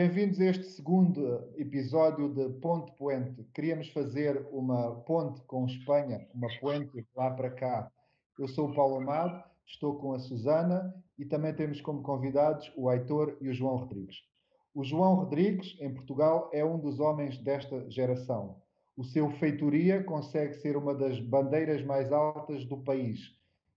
Bem-vindos a este segundo episódio de Ponte Puente. Queríamos fazer uma ponte com Espanha, uma ponte lá para cá. Eu sou o Paulo Amado, estou com a Susana e também temos como convidados o Heitor e o João Rodrigues. O João Rodrigues, em Portugal, é um dos homens desta geração. O seu feitoria consegue ser uma das bandeiras mais altas do país,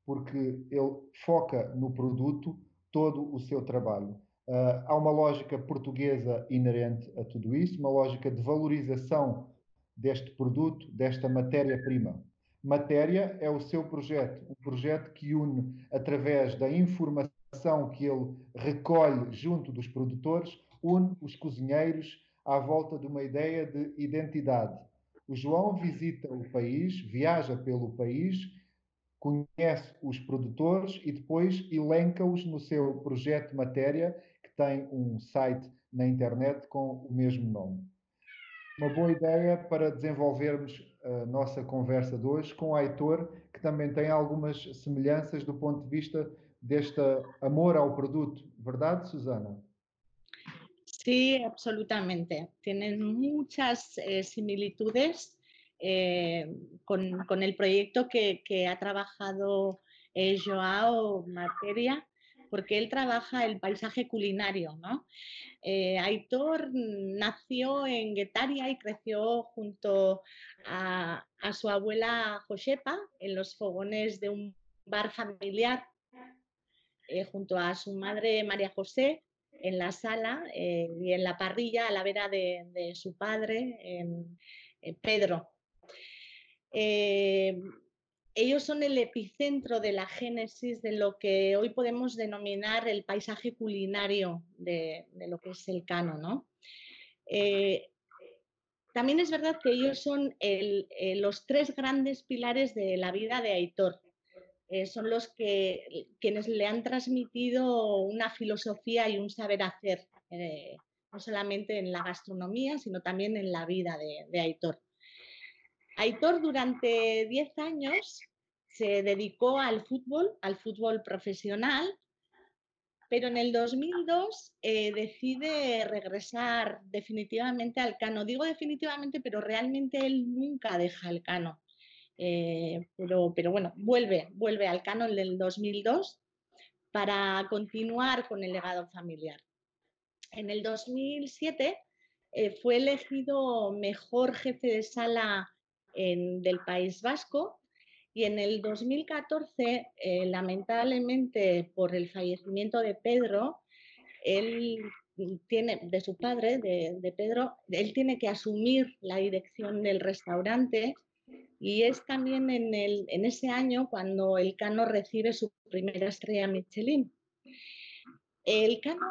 porque ele foca no produto todo o seu trabalho. Uh, há uma lógica portuguesa inerente a tudo isso, uma lógica de valorização deste produto, desta matéria-prima. Matéria é o seu projeto, um projeto que une, através da informação que ele recolhe junto dos produtores, une os cozinheiros à volta de uma ideia de identidade. O João visita o país, viaja pelo país, conhece os produtores e depois elenca-os no seu projeto Matéria, tem um site na internet com o mesmo nome. Uma boa ideia para desenvolvermos a nossa conversa de hoje com o Aitor, que também tem algumas semelhanças do ponto de vista deste amor ao produto. Verdade, Susana? Sí, absolutamente. Tienen muchas eh, similitudes eh, con, el proyecto que, ha trabajado eh, Joao Materia, porque él trabaja el paisaje culinario. ¿no? Aitor nació en Guetaria y creció junto a, su abuela Josepa en los fogones de un bar familiar, junto a su madre María José en la sala eh, y en la parrilla a la vera de, su padre, Pedro. Eh, ellos son el epicentro de la génesis de lo que hoy podemos denominar el paisaje culinario de, lo que es el cano. ¿no? Eh, también es verdad que ellos son los tres grandes pilares de la vida de Aitor. Eh, son los que quienes le han transmitido una filosofía y un saber hacer, eh, no solamente en la gastronomía, sino también en la vida de, Aitor. Aitor durante 10 años se dedicó al fútbol, al fútbol profesional, pero en el 2002 eh, decide regresar definitivamente al cano. Digo definitivamente, pero realmente él nunca deja el cano. Eh, pero, bueno, vuelve, vuelve al canon del 2002 para continuar con el legado familiar. En el 2007 eh, fue elegido mejor jefe de sala del País Vasco y en el 2014, eh, lamentablemente por el fallecimiento de Pedro, él tiene, de su padre, de, de Pedro, él tiene que asumir la dirección del restaurante y es también en, el, en ese año cuando el Cano recibe su primera estrella Michelin. El Cano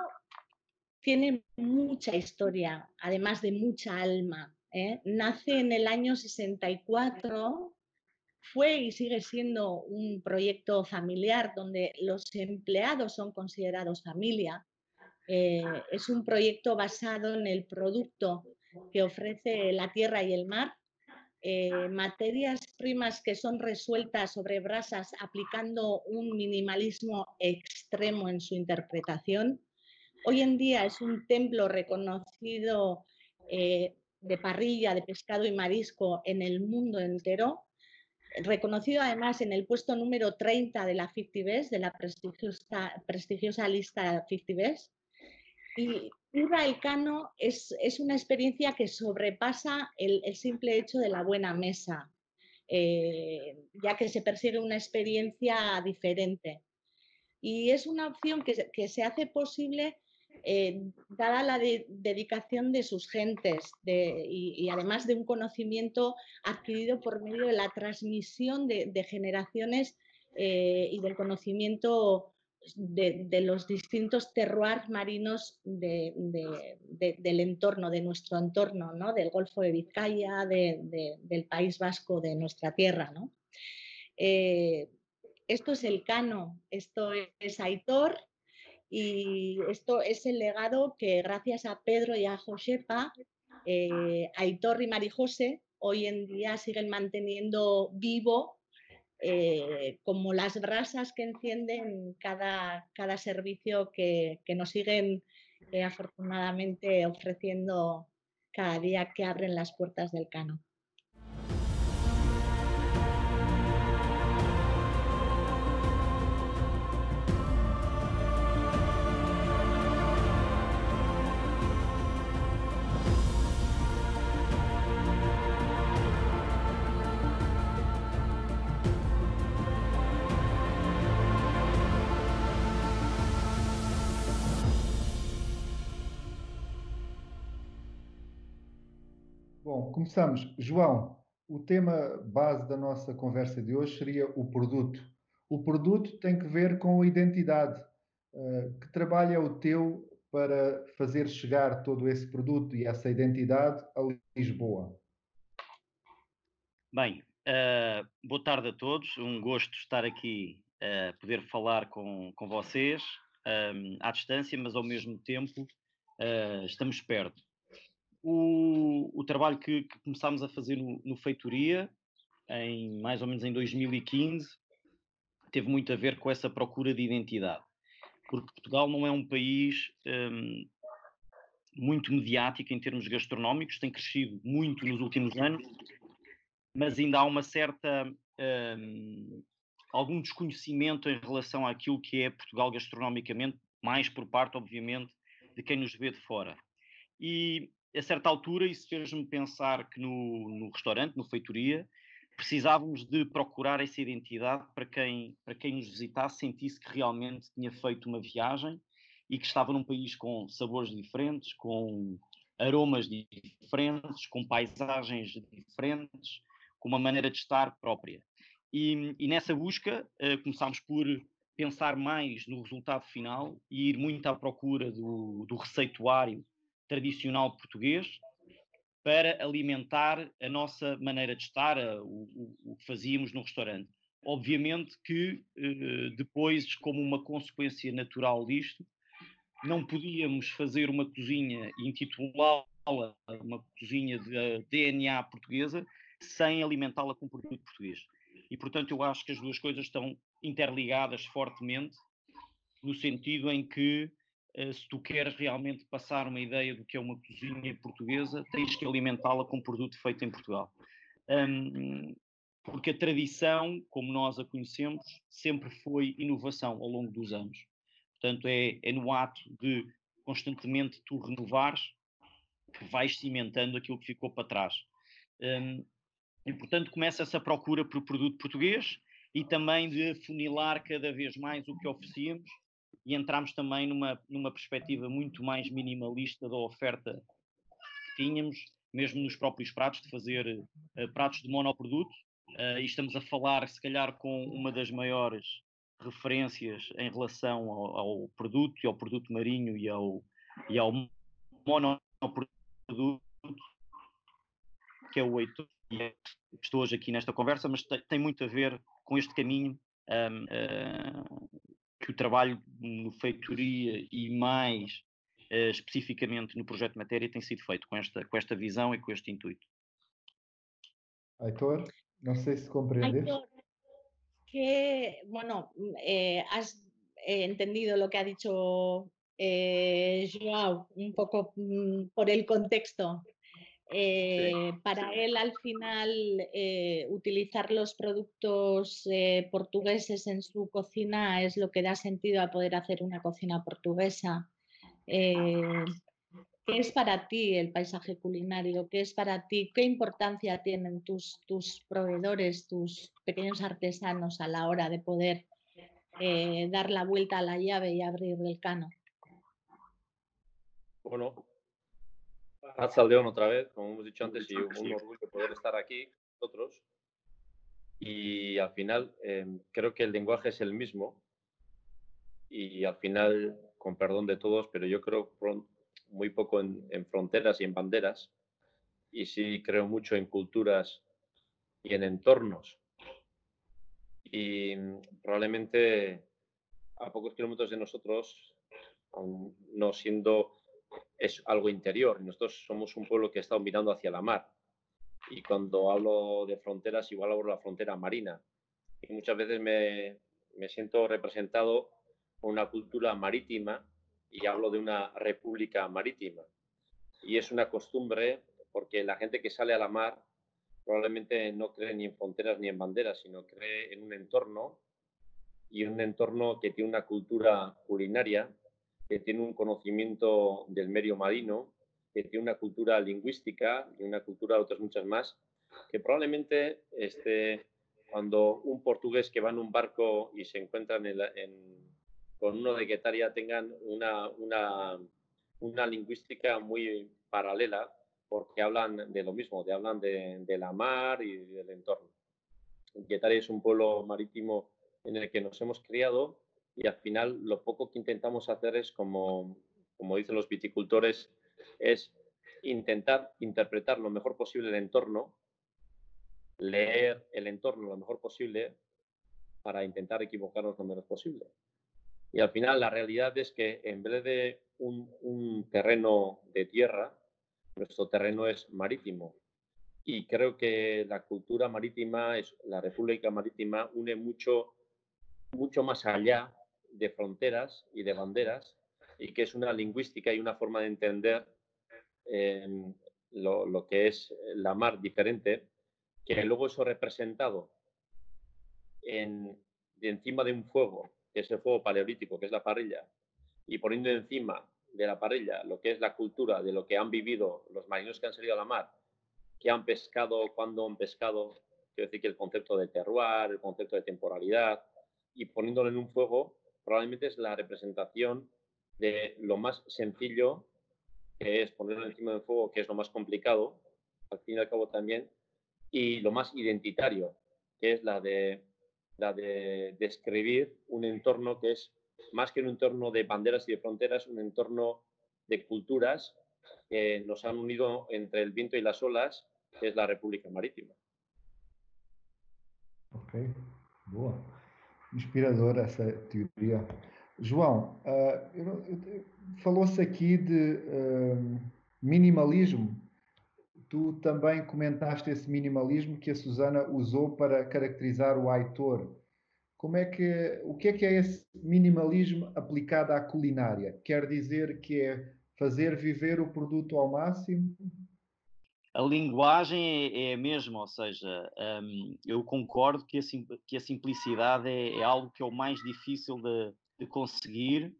tiene mucha historia, además de mucha alma. ¿Eh? Nace en el año 64, fue y sigue siendo un proyecto familiar donde los empleados son considerados familia. Eh, es un proyecto basado en el producto que ofrece la tierra y el mar eh, materias primas que son resueltas sobre brasas aplicando un minimalismo extremo en su interpretación. Hoy en día es un templo reconocido de parrilla, de pescado y marisco en el mundo entero, reconocido además en el puesto número 30 de la 50 Best, de la prestigiosa, prestigiosa lista 50 Best. Y ir al Cano es, una experiencia que sobrepasa el, simple hecho de la buena mesa, eh, ya que se persigue una experiencia diferente. Y es una opción que, se hace posible dada la dedicación de sus gentes y, además de un conocimiento adquirido por medio de la transmisión de, generaciones eh, y del conocimiento de, los distintos terroirs marinos del entorno, de nuestro entorno, ¿no? del Golfo de Vizcaya, del País Vasco, de nuestra tierra. ¿no? Eh, esto es el Cano, esto es Aitor y esto es el legado que gracias a Pedro y a Josepa, eh, Aitor y Marijose hoy en día siguen manteniendo vivo eh, como las brasas que encienden cada, cada servicio que, nos siguen sigue afortunadamente ofreciendo cada día que abren las puertas del Cano. Começamos. João, o tema base da nossa conversa de hoje seria o produto. O produto tem que ver com a identidade. Uh, que trabalho é o teu para fazer chegar todo esse produto e essa identidade a Lisboa? Bem, uh, boa tarde a todos. Um gosto estar aqui a uh, poder falar com, com vocês um, à distância, mas ao mesmo tempo estamos perto o, o trabalho que, que, começámos a fazer no, no, Feitoria, em mais ou menos em 2015, teve muito a ver com essa procura de identidade. Porque Portugal não é um país um, muito mediático em termos gastronómicos, tem crescido muito nos últimos anos, mas ainda há uma certa. Um, algum desconhecimento em relação àquilo que é Portugal gastronomicamente, mais por parte, obviamente, de quem nos vê de fora. E a certa altura isso fez-me pensar que no, no restaurante, no feitoria, precisávamos de procurar essa identidade para quem, para quem nos visitasse sentisse que realmente tinha feito uma viagem e que estava num país com sabores diferentes, com aromas diferentes, com paisagens diferentes, com uma maneira de estar própria. E, e nessa busca uh, começámos por pensar mais no resultado final e ir muito à procura do, do receituário tradicional português para alimentar a nossa maneira de estar, a, o, o, que fazíamos no restaurante. Obviamente que eh, depois, como uma consequência natural disto, não podíamos fazer uma cozinha intitulá-la uma cozinha de DNA portuguesa sem alimentá-la com produto português. E, portanto, eu acho que as duas coisas estão interligadas fortemente, no sentido em que eh, se tu queres realmente passar uma ideia do que é uma cozinha portuguesa, tens que alimentá-la com produto feito em Portugal. Um, porque a tradição, como nós a conhecemos, sempre foi inovação ao longo dos anos. Portanto, é, é no ato de constantemente tu renovares que vais cimentando aquilo que ficou para trás. Um, e, portanto, começa essa procura por produto português e também de funilar cada vez mais o que oferecíamos e entramos também numa, numa perspectiva muito mais minimalista da oferta que tínhamos, mesmo nos próprios pratos, de fazer uh, pratos de monoproduto. Uh, e estamos a falar, se calhar, com uma das maiores referências em relação ao, ao produto e ao produto marinho e ao, e ao monoproduto, que é o Heitor. Estou hoje aqui nesta conversa, mas tem, tem muito a ver com este caminho um, uh, que o trabalho no Feitoria e mais uh, especificamente no projeto Matéria tem sido feito com esta, com esta visão e com este intuito. Aitor, no sé si comprendes. Aitor, que, bueno, eh, has eh, entendido lo que ha dicho eh, Joao, un poco mm, por el contexto Eh, para él, al final, eh, utilizar los productos eh, portugueses en su cocina es lo que da sentido a poder hacer una cocina portuguesa. ¿Qué es para ti el paisaje culinario? ¿Qué es para ti? ¿Qué importancia tienen tus, tus proveedores, tus pequeños artesanos a la hora de poder dar la vuelta a la llave y abrir el cano? Bueno, Hasta León otra vez, como hemos dicho antes, y un orgullo poder estar aquí nosotros. Y al final em, creo que el lenguaje es el mismo y al final, con perdón de todos, pero yo creo muy poco en, en fronteras y en banderas y sí creo mucho en culturas y en entornos. Y probablemente a pocos kilómetros de nosotros, aún no siendo es algo interior. Nosotros somos un pueblo que ha estado mirando hacia la mar. Y cuando hablo de fronteras, igual hablo de la frontera marina. Y muchas veces me, me siento representado por una cultura marítima y hablo de una república marítima. Y es una costumbre porque la gente que sale a la mar probablemente no cree ni en fronteras ni en banderas, sino cree en un entorno y un entorno que tiene una cultura culinaria, que tiene un conocimiento del medio marino, que tiene una cultura lingüística y una cultura de otras muchas más, que probablemente este, cuando un portugués que va en un barco y se encuentra con uno de Guetaria tengan una, una, una lingüística muy paralela porque hablan de lo mismo, de, hablan de, la mar y del entorno. Guetaria es un pueblo marítimo en el que nos hemos criado y al final lo poco que intentamos hacer es, como, como dicen los viticultores, es intentar interpretar lo mejor posible el entorno, leer el entorno lo mejor posible para intentar equivocarnos lo menos posible. Y al final la realidad es que en vez de un, un terreno de tierra, nuestro terreno es marítimo. Y creo que la cultura marítima, es, la República Marítima, une mucho, mucho más allá de fronteras y de banderas, y que es una lingüística y una forma de entender em, lo, lo, que es la mar diferente, que luego eso representado en, de encima de un fuego, que es el fuego paleolítico, que es la parrilla, y poniendo encima de la parrilla, lo que es la cultura de lo que han vivido los marineros que han salido a la mar, que han pescado, cuando han pescado, quiero decir que el concepto de terroir, el concepto de temporalidad, y poniéndolo en un fuego, probablemente es la representación de lo más sencillo, que es ponerlo encima del fuego, que es lo más complicado, al fin y al cabo también, y lo más identitario, que es la de, la de describir un entorno que es más que un entorno de banderas y de fronteras, un entorno de culturas que nos han unido entre el viento y las olas, que es la República Marítima. Ok, boa. Inspiradora essa teoria. João, uh, falou-se aqui de uh, minimalismo. Tu também comentaste esse minimalismo que a Susana usou para caracterizar o Aitor. Como é que, o que é que é esse minimalismo aplicado à culinária? Quer dizer que é fazer viver o produto ao máximo? A linguagem é, é a mesma, ou seja, um, eu concordo que a, que a simplicidade é, é, algo que é o mais difícil de, de conseguir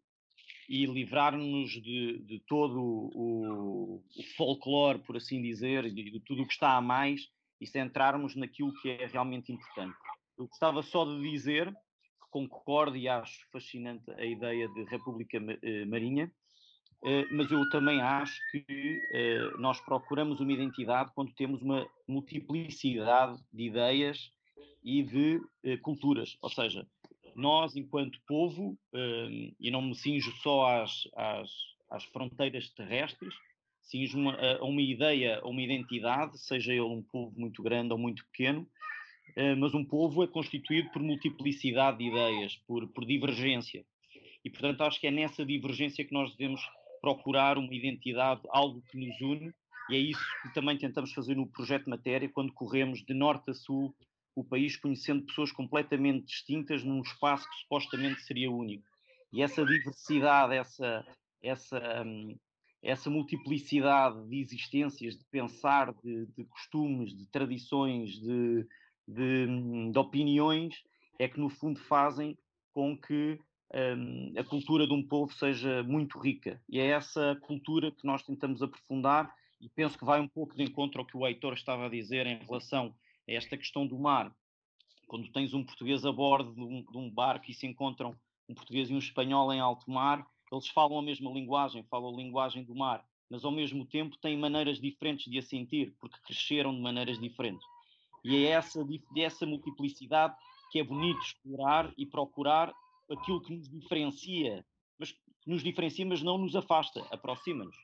e livrar-nos de, de, todo o, o, folclore, por assim dizer, de, de tudo o que está a mais e centrarmos naquilo que é realmente importante. Eu gostava só de dizer que concordo e acho fascinante a ideia de República eh, Marinha, mas eu também acho que eh, nós procuramos uma identidade quando temos uma multiplicidade de ideias e de culturas. Ou seja, nós, enquanto povo, e não me cinjo só às, às, às fronteiras terrestres, cinjo a uma ideia, a uma identidade, seja ele um povo muito grande ou muito pequeno, eh, mas um povo é constituído por multiplicidade de ideias, por, por divergência. E, portanto, acho que é nessa divergência que nós devemos procurar uma identidade, algo que nos une, e é isso que também tentamos fazer no projeto Matéria, quando corremos de norte a sul o país, conhecendo pessoas completamente distintas num espaço que supostamente seria único. E essa diversidade, essa, essa, hum, essa multiplicidade de existências, de pensar, de, de costumes, de tradições, de, de, de opiniões é que, no fundo, fazem com que um, a cultura de um povo seja muito rica. E é essa cultura que nós tentamos aprofundar e penso que vai um pouco de encontro ao que o Heitor estava a dizer em relação a esta questão do mar. Quando tens um português a bordo de um, de um barco e se encontram um português e um espanhol em alto mar, eles falam a mesma linguagem, falam a linguagem do mar, mas ao mesmo tempo têm maneiras diferentes de a sentir, porque cresceram de maneiras diferentes. E é essa, essa multiplicidade que é bonito explorar e procurar aquilo que nos diferencia, mas nos diferencia, mas não nos afasta, aproxima-nos,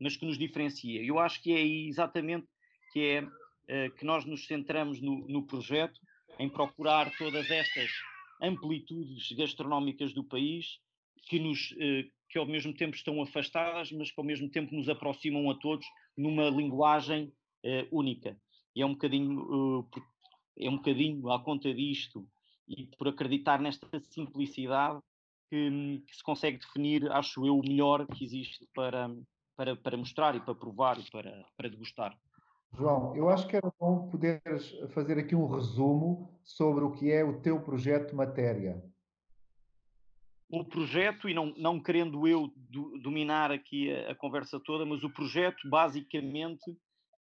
mas que nos diferencia. Eu acho que é exatamente que é uh, que nós nos centramos no, no projeto em procurar todas estas amplitudes gastronómicas do país que nos uh, que ao mesmo tempo estão afastadas, mas que ao mesmo tempo nos aproximam a todos numa linguagem uh, única e é um bocadinho, uh, é um bocadinho à conta disto e por acreditar nesta simplicidade que, que, se consegue definir, acho eu, o melhor que existe para, para, para mostrar e para provar e para, para degustar. João, eu acho que era bom poderes fazer aqui um resumo sobre o que é o teu projeto Matéria. O projeto, e não, não querendo eu do, dominar aqui a, a, conversa toda, mas o projeto basicamente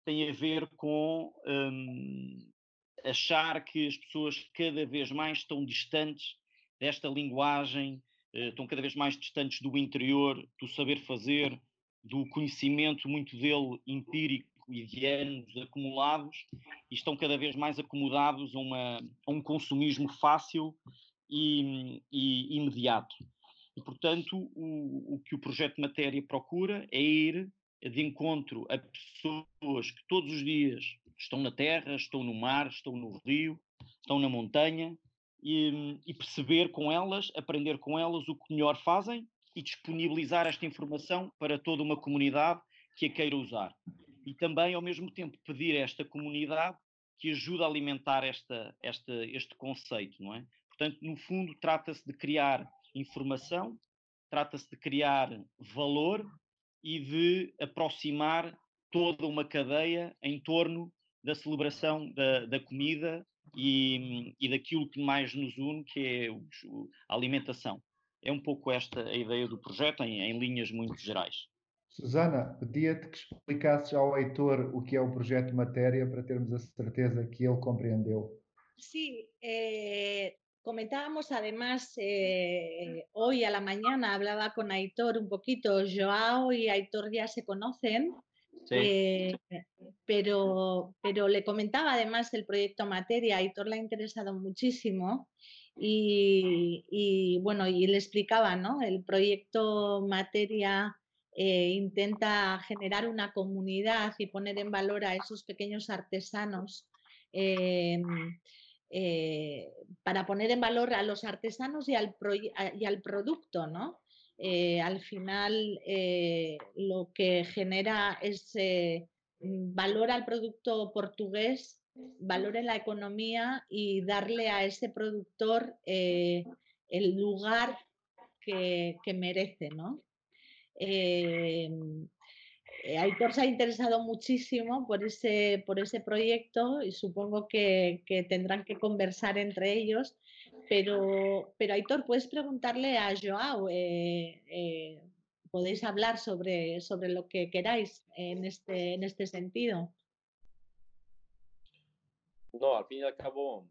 tem a ver com hum, achar que as pessoas cada vez mais estão distantes desta linguagem, uh, estão cada vez mais distantes do interior, do saber fazer, do conhecimento, muito dele empírico e de anos acumulados, e estão cada vez mais acomodados a, uma, a um consumismo fácil e, e imediato. E, portanto, o, o que o projeto Matéria procura é ir de encontro a pessoas que todos os dias estão na terra, estão no mar, estão no rio, estão na montanha e, e, perceber com elas, aprender com elas o que melhor fazem e disponibilizar esta informação para toda uma comunidade que a queira usar. E também, ao mesmo tempo, pedir a esta comunidade que ajude a alimentar esta, esta, este conceito, não é? Portanto, no fundo, trata-se de criar informação, trata-se de criar valor e de aproximar toda uma cadeia em torno da celebração da, da comida e, e, daquilo que mais nos une, que é a alimentação. É um pouco esta a ideia do projeto, em, em linhas muito gerais. Susana, pedia-te que explicasses ao leitor o que é o projeto Matéria para termos a certeza que ele compreendeu. Sí, eh, comentábamos además eh, hoy a la mañana, hablaba con Aitor un poquito, Joao y Aitor ya se conocen, eh, pero, pero le comentaba además el proyecto Materia, Aitor le ha interesado muchísimo y, bueno, y le explicaba, ¿no? El proyecto Materia eh, intenta generar una comunidad y poner en valor a esos pequeños artesanos. Eh, para poner en valor a los artesanos y al, y al producto, ¿no? Al final lo que genera es valor al producto portugués, valor en la economía y darle a ese productor el lugar que, merece, ¿no? Eh, Aitor se ha interesado muchísimo por ese, por ese proyecto y supongo que tendrán que conversar entre ellos. Pero, pero Aitor, puedes preguntarle a Joao, eh, eh, podéis hablar sobre, sobre lo que queráis en este, en este sentido. No, al fin y al cabo,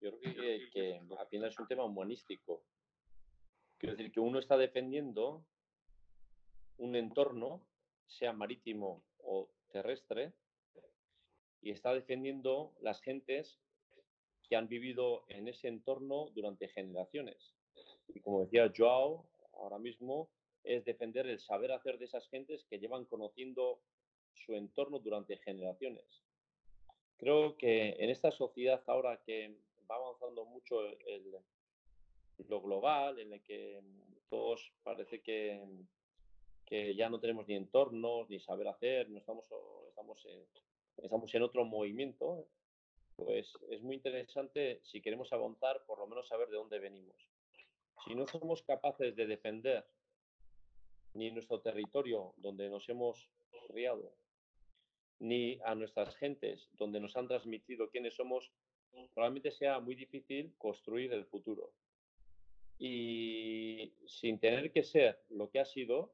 yo creo que, que al final es un tema humanístico. Quiero decir que uno está defendiendo un entorno, sea marítimo o terrestre, y está defendiendo las gentes que han vivido en ese entorno durante generaciones. Y como decía Joao, ahora mismo es defender el saber hacer de esas gentes que llevan conociendo su entorno durante generaciones. Creo que en esta sociedad ahora que va avanzando mucho lo global, en el que todos parece que que ya no tenemos ni entornos, ni saber hacer, no estamos, estamos, estamos en otro movimiento, pues es muy interesante, si queremos avanzar, por lo menos saber de dónde venimos. Si no somos capaces de defender ni nuestro territorio donde nos hemos criado, ni a nuestras gentes donde nos han transmitido quiénes somos, probablemente sea muy difícil construir el futuro. Y sin tener que ser lo que ha sido,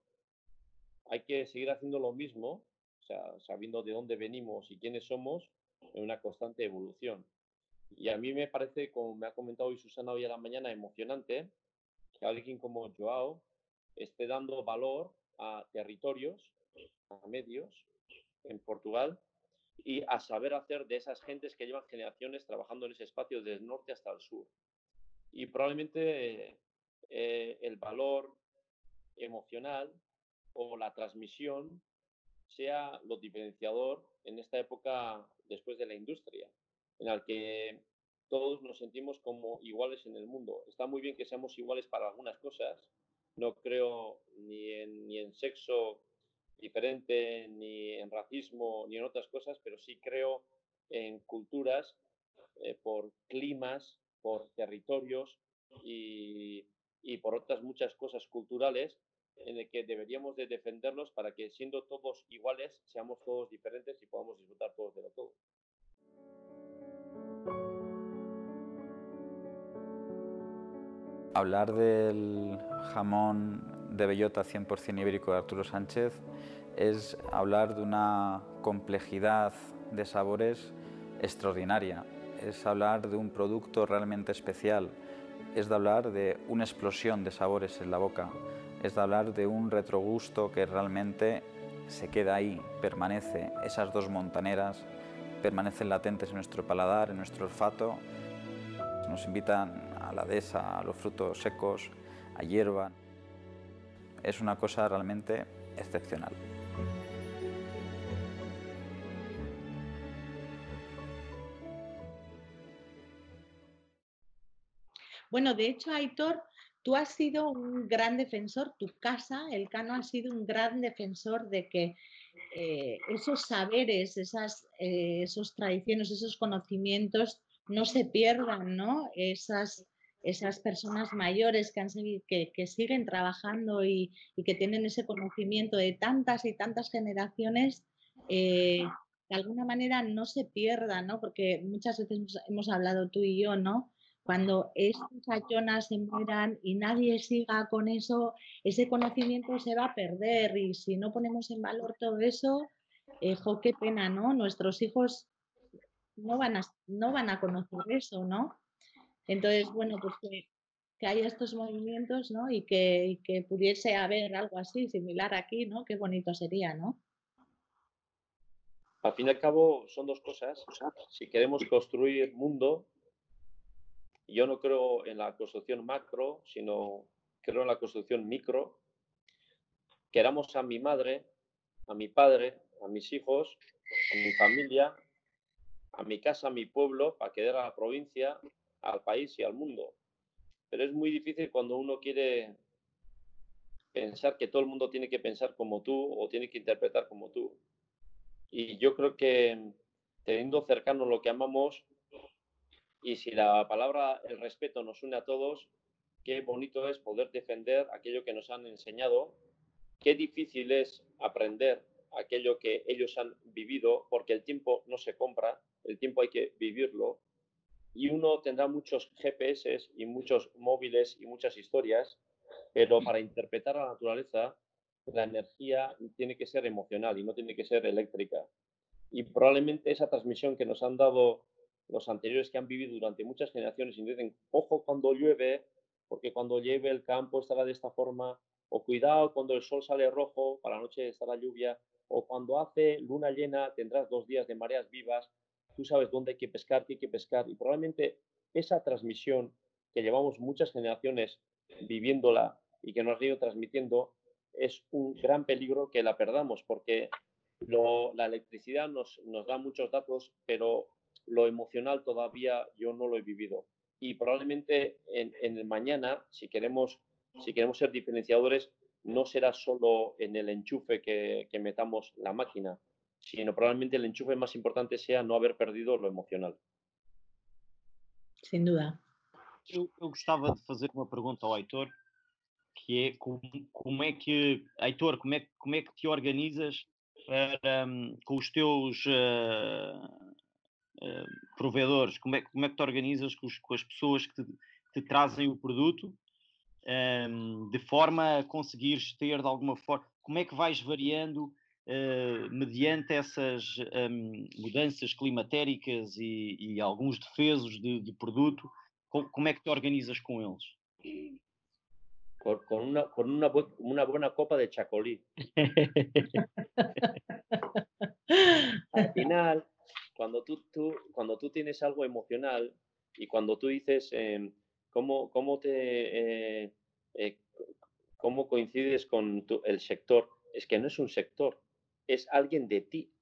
hay que seguir haciendo lo mismo, o sea, sabiendo de dónde venimos y quiénes somos, en una constante evolución. Y a mí me parece, como me ha comentado hoy Susana hoy a la mañana, emocionante que alguien como Joao esté dando valor a territorios, a medios en Portugal y a saber hacer de esas gentes que llevan generaciones trabajando en ese espacio desde el norte hasta el sur. Y probablemente eh, el valor emocional o la transmisión sea lo diferenciador en esta época después de la industria, en la que todos nos sentimos como iguales en el mundo. Está muy bien que seamos iguales para algunas cosas, no creo ni en, sexo diferente, ni en racismo, ni en otras cosas, pero sí creo en culturas, eh, por climas, por territorios y por otras muchas cosas culturales en el que deberíamos de defenderlos para que siendo todos iguales, seamos todos diferentes y podamos disfrutar todos de lo todo. Hablar del jamón de bellota 100% ibérico de Arturo Sánchez es hablar de una complejidad de sabores extraordinaria, es hablar de un producto realmente especial, es de hablar de una explosión de sabores en la boca, es de hablar de un retrogusto que realmente se queda ahí, permanece, esas dos montaneras permanecen latentes en nuestro paladar, en nuestro olfato, nos invitan a la dehesa, a los frutos secos, a hierba. Es una cosa realmente excepcional. Bueno, de hecho, Aitor, tú has sido un gran defensor, tu casa, el Cano, ha sido un gran defensor de que eh, esos saberes, esas eh, esos tradiciones, esos conocimientos no se pierdan, ¿no? Esas, esas personas mayores que, han que, que siguen trabajando y, que tienen ese conocimiento de tantas y tantas generaciones, eh, de alguna manera no se pierdan, ¿no? Porque muchas veces hemos, hemos hablado tú y yo, ¿no? Cuando estos ayonas se mueran y nadie siga con eso, ese conocimiento se va a perder y si no ponemos en valor todo eso, eh, qué pena, ¿no? Nuestros hijos no van a, no van a conocer eso, ¿no? Entonces, bueno, pues que, haya estos movimientos, ¿no? Y que, y que pudiese haber algo así, similar aquí, ¿no? Qué bonito sería, ¿no? Al fin y al cabo son dos cosas. Si queremos construir mundo, yo no creo en la construcción macro, sino creo en la construcción micro. Queramos a mi madre, a mi padre, a mis hijos, a mi familia, a mi casa, a mi pueblo, para quedar a la provincia, al país y al mundo. Pero es muy difícil cuando uno quiere pensar que todo el mundo tiene que pensar como tú o tiene que interpretar como tú. Y yo creo que teniendo cercano lo que amamos, y si la palabra el respeto nos une a todos, qué bonito es poder defender aquello que nos han enseñado, qué difícil es aprender aquello que ellos han vivido, porque el tiempo no se compra, el tiempo hay que vivirlo, y uno tendrá muchos GPS y muchos móviles y muchas historias, pero para interpretar la naturaleza, la energía tiene que ser emocional y no tiene que ser eléctrica. Y probablemente esa transmisión que nos han dado los anteriores que han vivido durante muchas generaciones y dicen, ojo cuando llueve, porque cuando llueve el campo estará de esta forma, o cuidado cuando el sol sale rojo, para la noche estará lluvia, o cuando hace luna llena tendrás dos días de mareas vivas, tú sabes dónde hay que pescar, qué hay que pescar, y probablemente esa transmisión que llevamos muchas generaciones viviéndola y que nos ha ido transmitiendo, es un gran peligro que la perdamos, porque la electricidad nos, nos da muchos datos, pero lo emocional todavía yo no lo he vivido. Y probablemente en, el mañana, si queremos, si queremos ser diferenciadores, no será solo en el enchufe que, metamos la máquina, sino probablemente el enchufe más importante sea no haber perdido lo emocional. Sin duda. Eu, eu, gostava de fazer uma pergunta ao Heitor, que é como, como é que, Heitor, como é, como é que te organizas para, um, com os teus uh, uh, provedores, como é, como é que te organizas com, os, com as pessoas que te, te trazem o produto, um, ehm, de forma a conseguires ter de alguma forma, como é que vais variando uh, mediante essas um, ehm, mudanças climatéricas e, e alguns defesos de, de produto, com, como é que te organizas com eles? Con, con, una, con una, una, buena copa de chacolí. Al final, cuando tú, tienes algo emocional y cuando tú dices em, eh, eh, cómo coincides con el sector, es que no es un sector, es alguien de ti.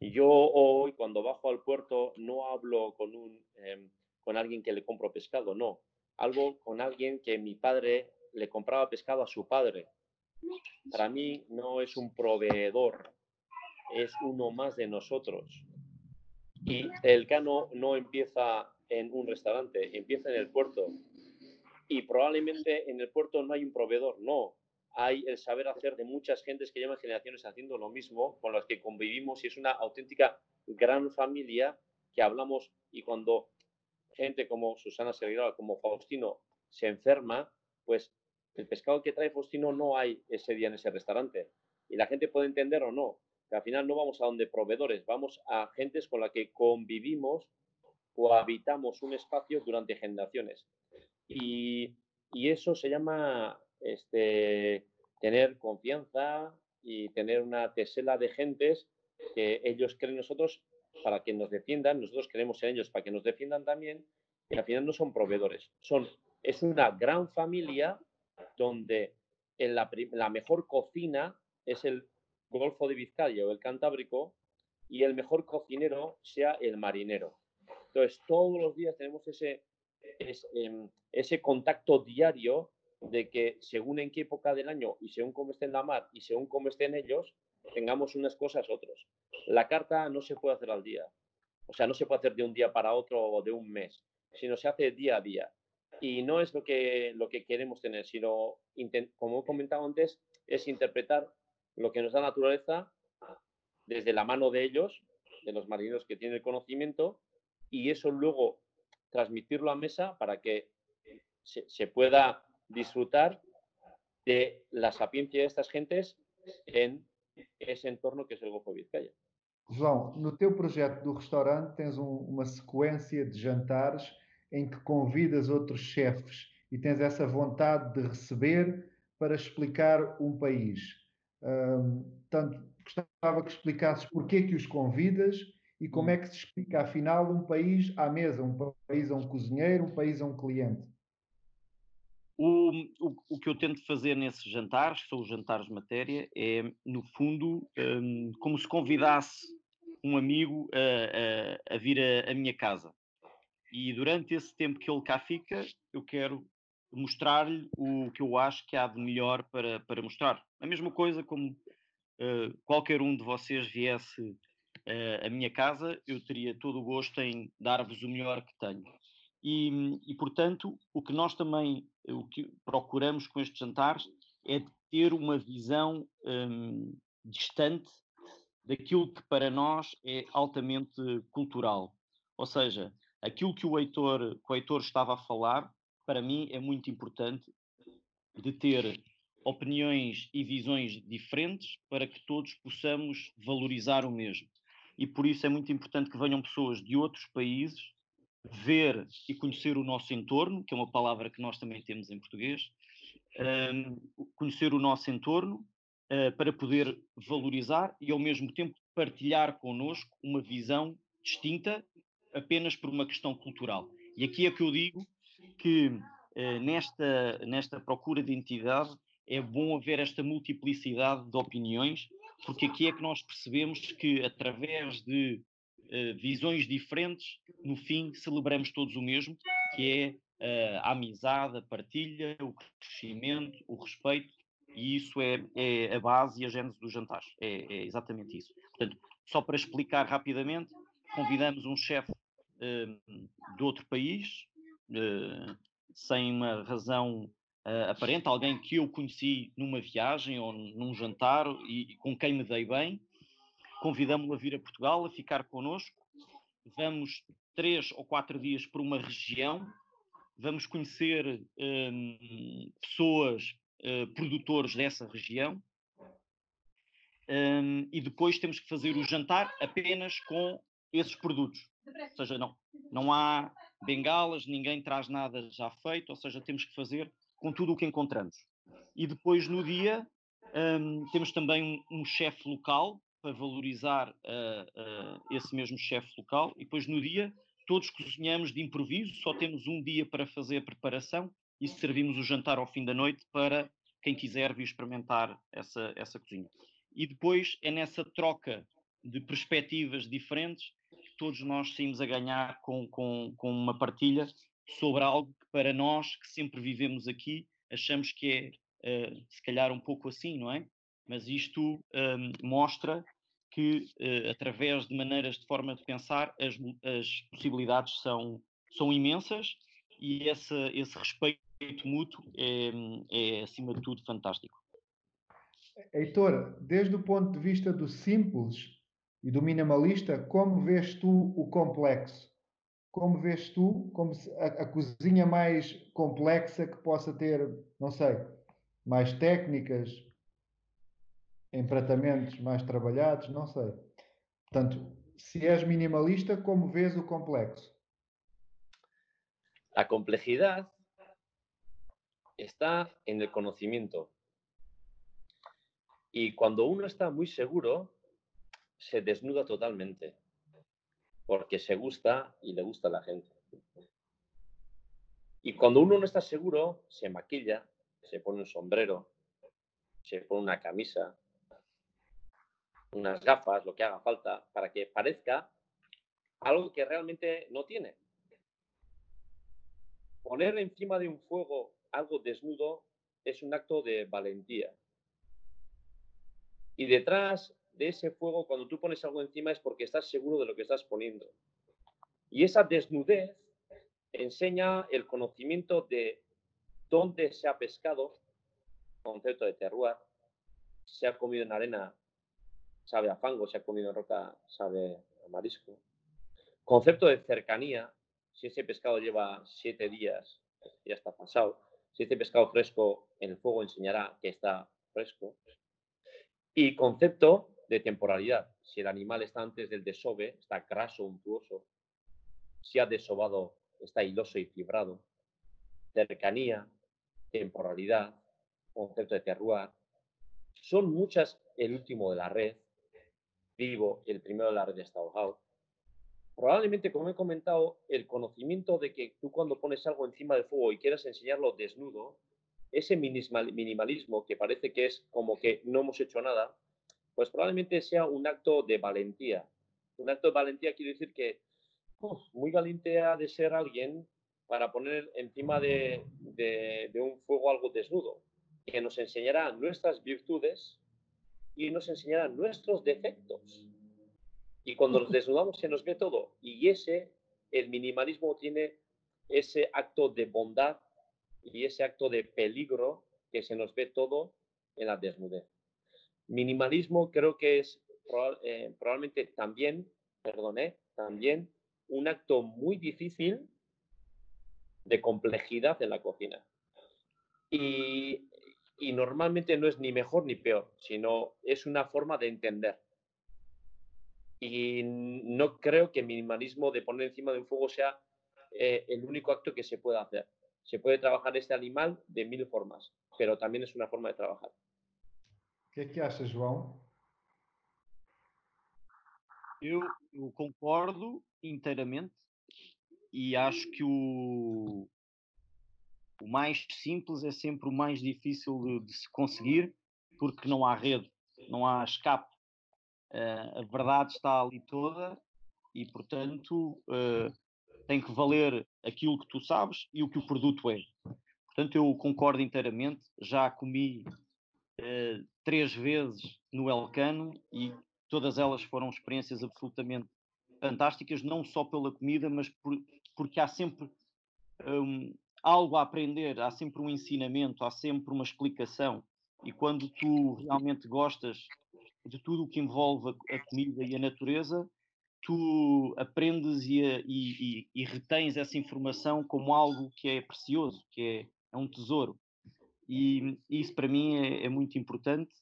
Yo hoy cuando bajo al puerto no hablo con, em, con alguien que le compro pescado, no, algo con alguien que mi padre le compraba pescado a su padre. Para mí no es un proveedor, es uno más de nosotros. Y el cano no empieza en un restaurante, empieza en el puerto. y probablemente en el puerto no hay un proveedor, no. Hay el saber hacer de muchas gentes que llevan generaciones haciendo lo mismo, con las que convivimos y es una auténtica gran familia que hablamos y cuando gente como Susana Seguirá, como Faustino, se enferma, pues el pescado que trae Faustino no hay ese día en ese restaurante. Y la gente puede entender o no, que al final no vamos a donde proveedores, vamos a gentes con las que convivimos o habitamos un espacio durante generaciones. Y, eso se llama este, tener confianza y tener una tesela de gentes que ellos creen en nosotros para que nos defiendan, nosotros creemos en ellos para que nos defiendan también, y al final no son proveedores, son, es una gran familia donde la, la mejor cocina es el Golfo de Vizcaya o el Cantábrico y el mejor cocinero sea el marinero. Entonces, todos los días tenemos ese, em, ese, contacto diario de que según en qué época del año y según cómo esté en la mar y según cómo estén ellos, tengamos unas cosas otros. La carta no se puede hacer al día. O sea, no se puede hacer de un día para otro o de un mes, sino se hace día a día. Y no es lo que, lo que queremos tener, sino, como he comentado antes, es interpretar lo que nos da naturaleza desde la mano de ellos, de los marineros que tienen el conocimiento, y eso luego transmitirlo a mesa para que se, pueda disfrutar de la sapiencia de estas gentes en ese entorno que es el Golfo de Vizcaya. João, no teu projeto do restaurante tens um, uma sequência de jantares em que convidas outros chefes e tens essa vontade de receber para explicar um país. Portanto, gostava que explicasses porquê que os convidas e como é que se explica, afinal, um país à mesa, um país a um cozinheiro, um país a um cliente. O, o, o que eu tento fazer nesses jantares, que são os jantares de matéria, é, no fundo, um, como se convidasse um amigo a, a, a vir à minha casa. E durante esse tempo que ele cá fica, eu quero mostrar-lhe o que eu acho que há de melhor para, para mostrar. A mesma coisa como uh, qualquer um de vocês viesse uh, à minha casa, eu teria todo o gosto em dar-vos o melhor que tenho. E, e, portanto, o que nós também o que procuramos com estes jantares é ter uma visão um, distante daquilo que para nós é altamente cultural. Ou seja, aquilo que o Heitor, que o Heitor estava a falar para mim é muito importante de ter opiniões e visões diferentes para que todos possamos valorizar o mesmo. E por isso é muito importante que venham pessoas de outros países ver e conhecer o nosso entorno, que é uma palavra que nós também temos em português, um, conhecer o nosso entorno uh, para poder valorizar e ao mesmo tempo partilhar connosco uma visão distinta apenas por uma questão cultural. E aqui é que eu digo que uh, nesta, nesta procura de identidade é bom haver esta multiplicidade de opiniões, porque aqui é que nós percebemos que através de uh, visões diferentes, no fim celebramos todos o mesmo, que é uh, a amizade, a partilha, o crescimento, o respeito, e isso é, é a base e a gênese dos jantares. É, é, exatamente isso. Portanto, só para explicar rapidamente, convidamos um chefe uh, de outro país, sem uma razão uh, aparente, alguém que eu conheci numa viagem ou num jantar e, e com quem me dei bem. Convidamos-lo a vir a Portugal, a ficar connosco. Vamos três ou quatro dias por uma região, vamos conhecer um, pessoas, uh, produtores dessa região, um, e depois temos que fazer o jantar apenas com esses produtos. Ou seja, não, não há bengalas, ninguém traz nada já feito, ou seja, temos que fazer com tudo o que encontramos. E depois no dia um, temos também um, um chefe local para valorizar uh, uh, esse mesmo chefe local, e depois no dia todos cozinhamos de improviso, só temos um dia para fazer a preparação e servimos o jantar ao fim da noite para quem quiser vir experimentar essa, essa cozinha. E depois é nessa troca de perspectivas diferentes todos nós saímos a ganhar com, com, com uma partilha sobre algo que para nós que sempre vivemos aqui achamos que é uh, se calhar um pouco assim, não é? Mas isto um, mostra que uh, através de maneiras de forma de pensar as, as possibilidades são, são imensas e esse, esse respeito mútuo é, é, acima de tudo, fantástico. Heitor, desde o ponto de vista do simples e do minimalista, como vês tu o complexo? Como vês tu como a, a cozinha mais complexa que possa ter, não sei, mais técnicas, empratamentos mais trabalhados, não sei. Portanto, se és minimalista, como vês o complexo? La complejidad está en el conocimiento. Y cuando uno está muy seguro, se desnuda totalmente, porque se gusta y le gusta a la gente. Y cuando uno no está seguro, se maquilla, se pone un sombrero, se pone una camisa, unas gafas, lo que haga falta, para que parezca algo que realmente no tiene. Poner encima de un fuego algo desnudo es un acto de valentía. Y detrás de ese fuego, cuando tú pones algo encima, es porque estás seguro de lo que estás poniendo. Y esa desnudez enseña el conocimiento de dónde se ha pescado, concepto de terroir, se ha comido en arena, sabe a fango, se ha comido en roca, sabe a marisco. Concepto de cercanía, si ese pescado lleva siete días, ya está pasado. Si este pescado fresco en el fuego enseñará que está fresco. Y concepto de temporalidad. Si el animal está antes del desove, está graso, untuoso. Si ha desobado, está hiloso y fibrado. Cercanía, temporalidad, concepto de terroir. Son muchas, el último de la red, vivo, el primero de la red está ahogado. Probablemente, como he comentado, el conocimiento de que tú cuando pones algo encima del fuego y quieras enseñarlo desnudo, ese minimalismo que parece que es como que no hemos hecho nada, pues probablemente sea un acto de valentía. Un acto de valentía quiere decir que muy valiente ha de ser alguien para poner encima de, de un fuego algo desnudo, que nos enseñará nuestras virtudes y nos enseñará nuestros defectos. Y cuando nos desnudamos se nos ve todo. Y ese, el minimalismo tiene ese acto de bondad y ese acto de peligro que se nos ve todo en la desnudez. Minimalismo creo que es eh, probablemente también, también un acto muy difícil de complejidad en la cocina. Y, normalmente no es ni mejor ni peor, sino es una forma de entender. Y no creo que minimalismo de poner encima de un fuego sea eh, el único acto que se pueda hacer. Se puede trabajar este animal de mil formas, pero también es una forma de trabajar. ¿Qué que, que achas, João? Eu, eu, concordo inteiramente e acho que o, o mais simples é sempre o mais difícil de, de se conseguir, porque não há rede, não há escape. Uh, a verdade está ali toda e, portanto, uh, tem que valer aquilo que tu sabes e o que o produto é. Portanto, eu concordo inteiramente. Já comi uh, três vezes no Elcano e todas elas foram experiências absolutamente fantásticas, não só pela comida, mas por, porque há sempre um, algo a aprender, há sempre um ensinamento, há sempre uma explicação. E quando tu realmente gostas de tudo o que envolve a, a comida e a natureza, tu aprendes e, e, e, e, retens essa informação como algo que é precioso, que é, é um tesouro. E isso para mim é, é muito importante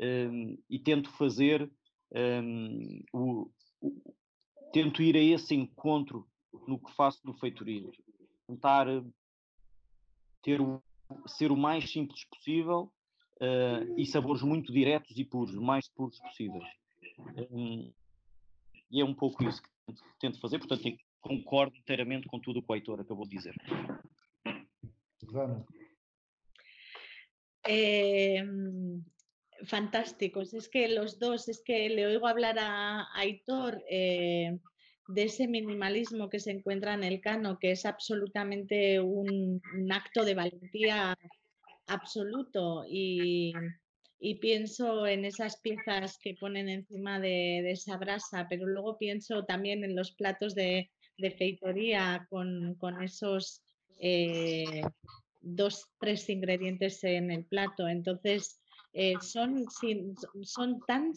um, e tento fazer, um, o, o, tento ir a esse encontro no que faço no feitoria. Tentar ter o, ser o mais simples possível uh, e sabores muito diretos e puros, mais puros possíveis. Um, e é um pouco isso que tento fazer, portanto, concordo inteiramente com tudo o que o Heitor acabou de dizer. Susana. Eh, fantásticos, es que los dos, es que le oigo hablar a, Aitor eh, de ese minimalismo que se encuentra en el cano, que es absolutamente un, acto de valentía absoluto y, pienso en esas piezas que ponen encima de, esa brasa, pero luego pienso también en los platos de, feitoría con, esos, eh, dos, tres ingredientes en el plato. Entonces, eh, son, son tan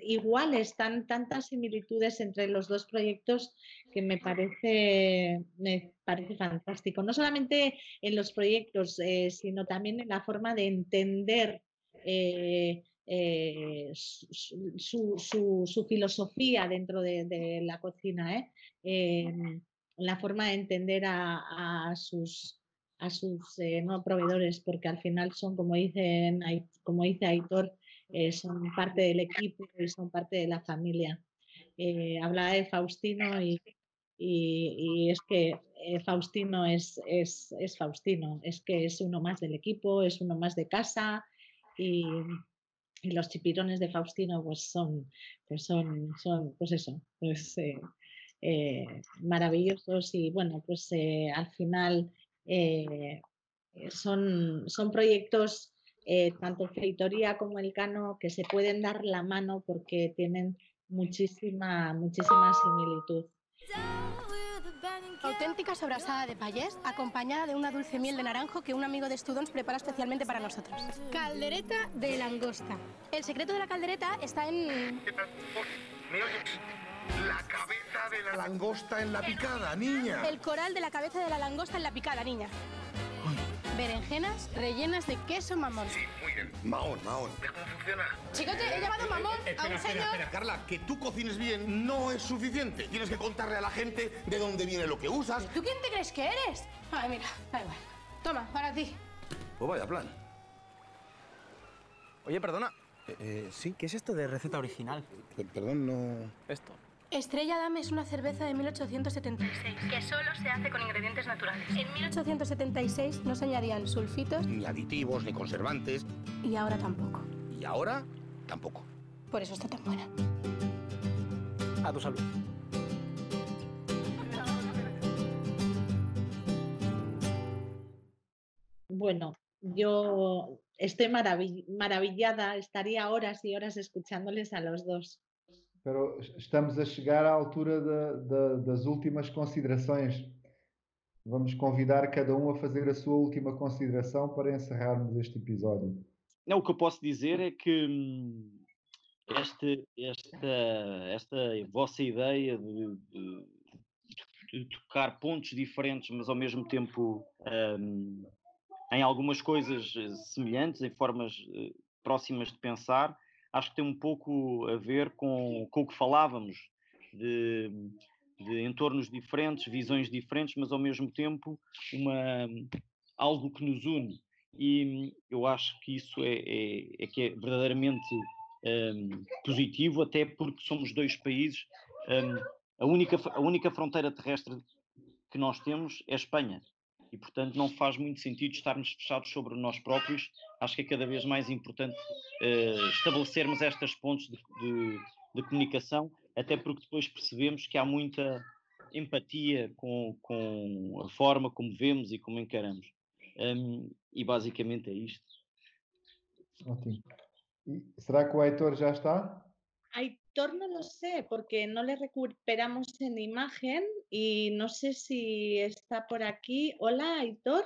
iguales, tan, tantas similitudes entre los dos proyectos que me parece, me parece fantástico. No solamente en los proyectos, eh, sino también en la forma de entender eh, su, filosofía dentro de, la cocina, em, la forma de entender a sus a sus eh, no proveedores, porque al final son, como, dicen, como dice Aitor, eh, son parte del equipo y son parte de la familia. Eh, hablaba de Faustino y, y, es que Faustino es, es, es, Faustino, es que es uno más del equipo, es uno más de casa y, y los chipirones de Faustino pues son, pues son, son pues eso, pues maravillosos y bueno, pues al final eh, son, son proyectos, eh, tanto Feitoría como el Cano, que se pueden dar la mano porque tienen muchísima, muchísima similitud. Auténtica sobrasada de payés, acompañada de una dulce miel de naranjo que un amigo de Students prepara especialmente para nosotros. Caldereta de langosta. El secreto de la caldereta está en... La cabeza de la langosta en la picada, niña. El coral de la cabeza de la langosta en la picada, niña. Berenjenas rellenas de queso mamón. Sí, muy bien. Mahón, mahón. cómo funciona? Chicote, he llamado mamón a un señor... Espera, Carla, que tú cocines bien no es suficiente. Tienes que contarle a la gente de dónde viene lo que usas. ¿Tú quién te crees que eres? Ay, mira, da igual. Toma, para ti. Pues vaya plan. Oye, perdona. Eh, eh, sí. ¿Qué es esto de receta original? perdón, no... Esto. Estrella Dame es una cerveza de 1876 que solo se hace con ingredientes naturales. En 1876 no se añadían sulfitos, ni aditivos, ni conservantes. Y ahora tampoco. Y ahora tampoco. Por eso está tan buena. A tu salud. Bueno, yo estoy maravillada, estaría horas y horas escuchándoles a los dos. Pero estamos a chegar à altura de, de, das últimas considerações. Vamos convidar cada um a fazer a sua última consideração para encerrarmos este episódio. Não, o que eu posso dizer é que hum, este, esta, esta vossa ideia de, de, de, tocar pontos diferentes, mas ao mesmo tempo um, em algumas coisas eh, semelhantes, em formas uh, próximas de pensar, acho que tem um pouco a ver com, com o que falávamos, de, de entornos diferentes, visões diferentes, mas ao mesmo tempo uma, algo que nos une. E eu acho que isso é, é, é que é verdadeiramente um, positivo, até porque somos dois países. Um, a, única, a única fronteira terrestre que nós temos é a Espanha e, portanto, não faz muito sentido estarmos fechados sobre nós próprios. Acho que é cada vez mais importante uh, estabelecermos estas pontes de, de, de, comunicação, até porque depois percebemos que há muita empatia com, com a forma como vemos e como encaramos. Um, e basicamente é isto. Ótimo. E será que o Heitor já está? Aitor no lo sé, porque no le recuperamos en imagen y no sé si está por aquí. Hola, Aitor.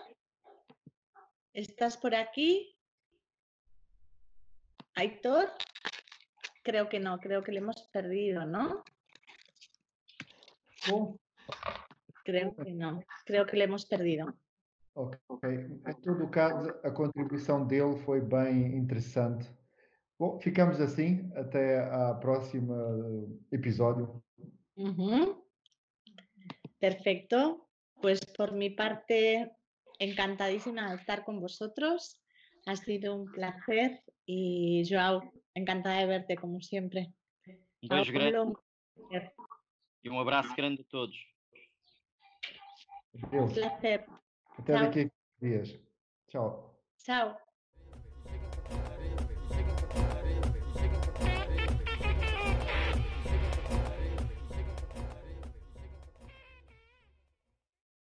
¿Estás por aquí? Aitor. Creo que no, creo que le hemos perdido, ¿no? Oh. Creo que no, creo que le hemos perdido. Ok, em todo caso, a contribuição dele foi bem interessante. Bom, ficamos assim até a próxima episodio. Perfecto. Pues por mi parte, encantadísima de estar con vosotros. Ha sido un placer y Joao, encantada de verte como siempre. Un beso grande. Y un abrazo grande a todos. Un placer. Hasta aquí días. Chao. Chao.